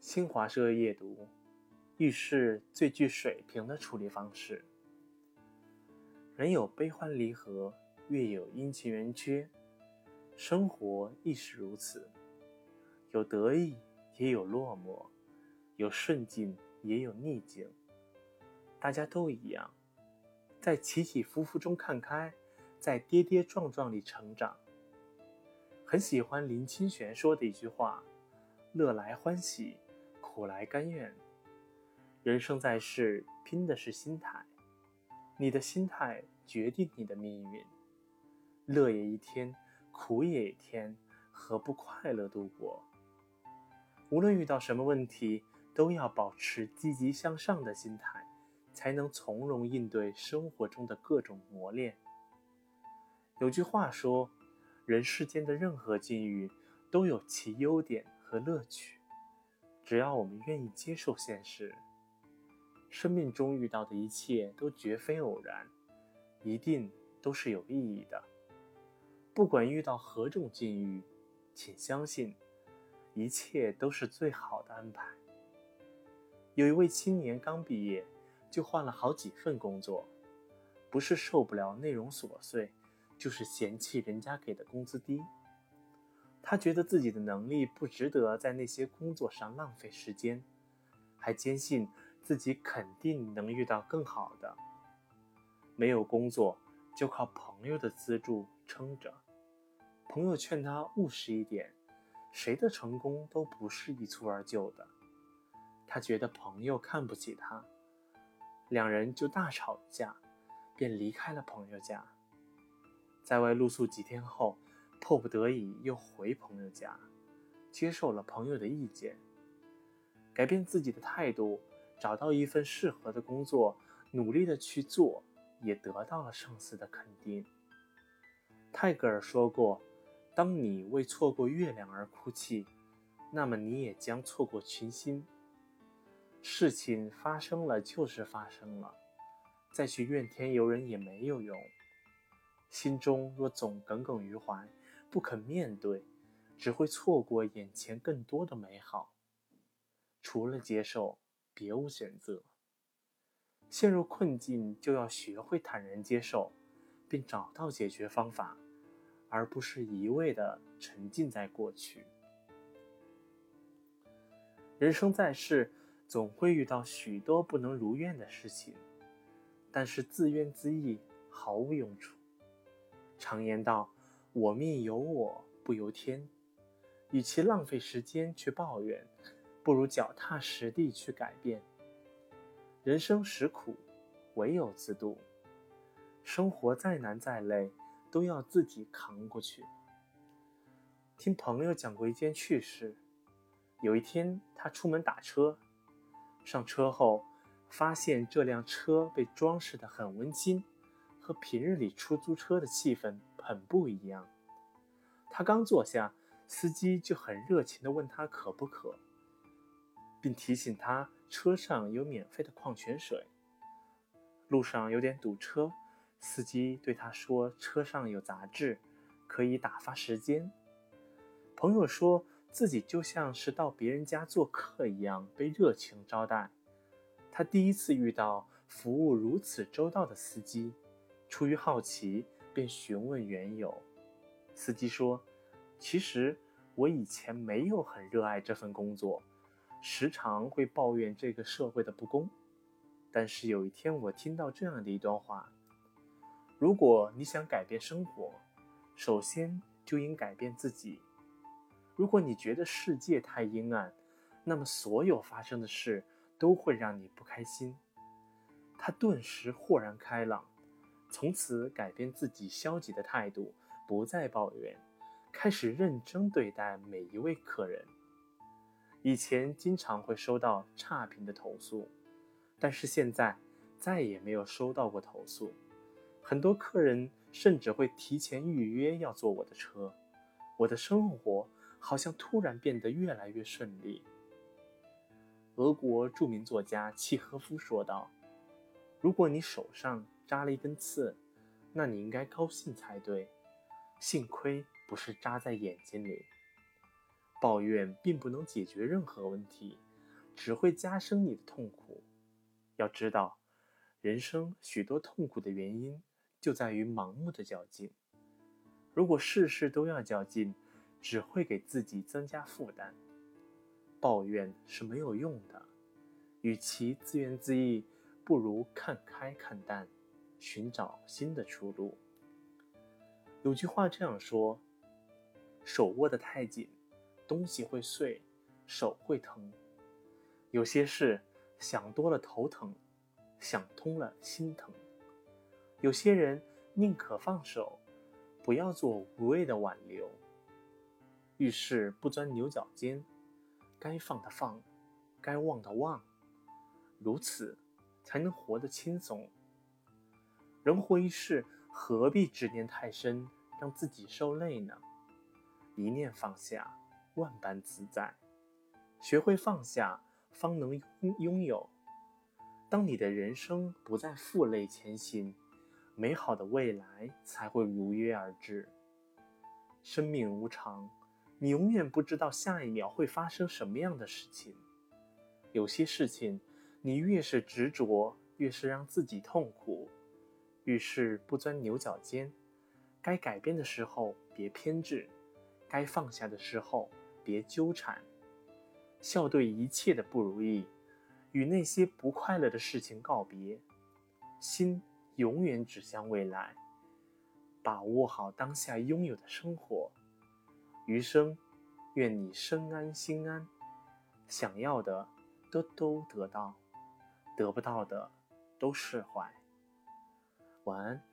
新华社夜读，遇事最具水平的处理方式。人有悲欢离合，月有阴晴圆缺，生活亦是如此。有得意，也有落寞；有顺境，也有逆境。大家都一样，在起起伏伏中看开，在跌跌撞撞里成长。很喜欢林清玄说的一句话：“乐来欢喜。”苦来甘愿，人生在世，拼的是心态。你的心态决定你的命运。乐也一天，苦也一天，何不快乐度过？无论遇到什么问题，都要保持积极向上的心态，才能从容应对生活中的各种磨练。有句话说：“人世间的任何境遇，都有其优点和乐趣。”只要我们愿意接受现实，生命中遇到的一切都绝非偶然，一定都是有意义的。不管遇到何种境遇，请相信，一切都是最好的安排。有一位青年刚毕业，就换了好几份工作，不是受不了内容琐碎，就是嫌弃人家给的工资低。他觉得自己的能力不值得在那些工作上浪费时间，还坚信自己肯定能遇到更好的。没有工作，就靠朋友的资助撑着。朋友劝他务实一点，谁的成功都不是一蹴而就的。他觉得朋友看不起他，两人就大吵一架，便离开了朋友家。在外露宿几天后。迫不得已，又回朋友家，接受了朋友的意见，改变自己的态度，找到一份适合的工作，努力的去做，也得到了上司的肯定。泰戈尔说过：“当你为错过月亮而哭泣，那么你也将错过群星。”事情发生了就是发生了，再去怨天尤人也没有用。心中若总耿耿于怀，不肯面对，只会错过眼前更多的美好。除了接受，别无选择。陷入困境，就要学会坦然接受，并找到解决方法，而不是一味的沉浸在过去。人生在世，总会遇到许多不能如愿的事情，但是自怨自艾毫无用处。常言道。我命由我不由天，与其浪费时间去抱怨，不如脚踏实地去改变。人生实苦，唯有自渡。生活再难再累，都要自己扛过去。听朋友讲过一件趣事：有一天，他出门打车，上车后发现这辆车被装饰得很温馨。和平日里出租车的气氛很不一样。他刚坐下，司机就很热情地问他渴不渴，并提醒他车上有免费的矿泉水。路上有点堵车，司机对他说：“车上有杂志，可以打发时间。”朋友说自己就像是到别人家做客一样被热情招待。他第一次遇到服务如此周到的司机。出于好奇，便询问缘由。司机说：“其实我以前没有很热爱这份工作，时常会抱怨这个社会的不公。但是有一天，我听到这样的一段话：如果你想改变生活，首先就应改变自己。如果你觉得世界太阴暗，那么所有发生的事都会让你不开心。”他顿时豁然开朗。从此改变自己消极的态度，不再抱怨，开始认真对待每一位客人。以前经常会收到差评的投诉，但是现在再也没有收到过投诉。很多客人甚至会提前预约要坐我的车，我的生活好像突然变得越来越顺利。俄国著名作家契诃夫说道：“如果你手上……”扎了一根刺，那你应该高兴才对。幸亏不是扎在眼睛里。抱怨并不能解决任何问题，只会加深你的痛苦。要知道，人生许多痛苦的原因就在于盲目的较劲。如果事事都要较劲，只会给自己增加负担。抱怨是没有用的，与其自怨自艾，不如看开看淡，寻找新的出路。有句话这样说：“手握得太紧，东西会碎，手会疼。”有些事想多了头疼，想通了心疼。有些人宁可放手，不要做无谓的挽留。遇事不钻牛角尖。该放的放，该忘的忘，如此才能活得轻松。人活一世，何必执念太深，让自己受累呢？一念放下，万般自在。学会放下，方能拥有。当你的人生不再负累前行，美好的未来才会如约而至。生命无常。你永远不知道下一秒会发生什么样的事情。有些事情，你越是执着，越是让自己痛苦。遇事不钻牛角尖，该改变的时候别偏执，该放下的时候别纠缠。笑对一切的不如意，与那些不快乐的事情告别，心永远指向未来。把握好当下拥有的生活。余生，愿你身安心安，想要的都都得到，得不到的都释怀。晚安。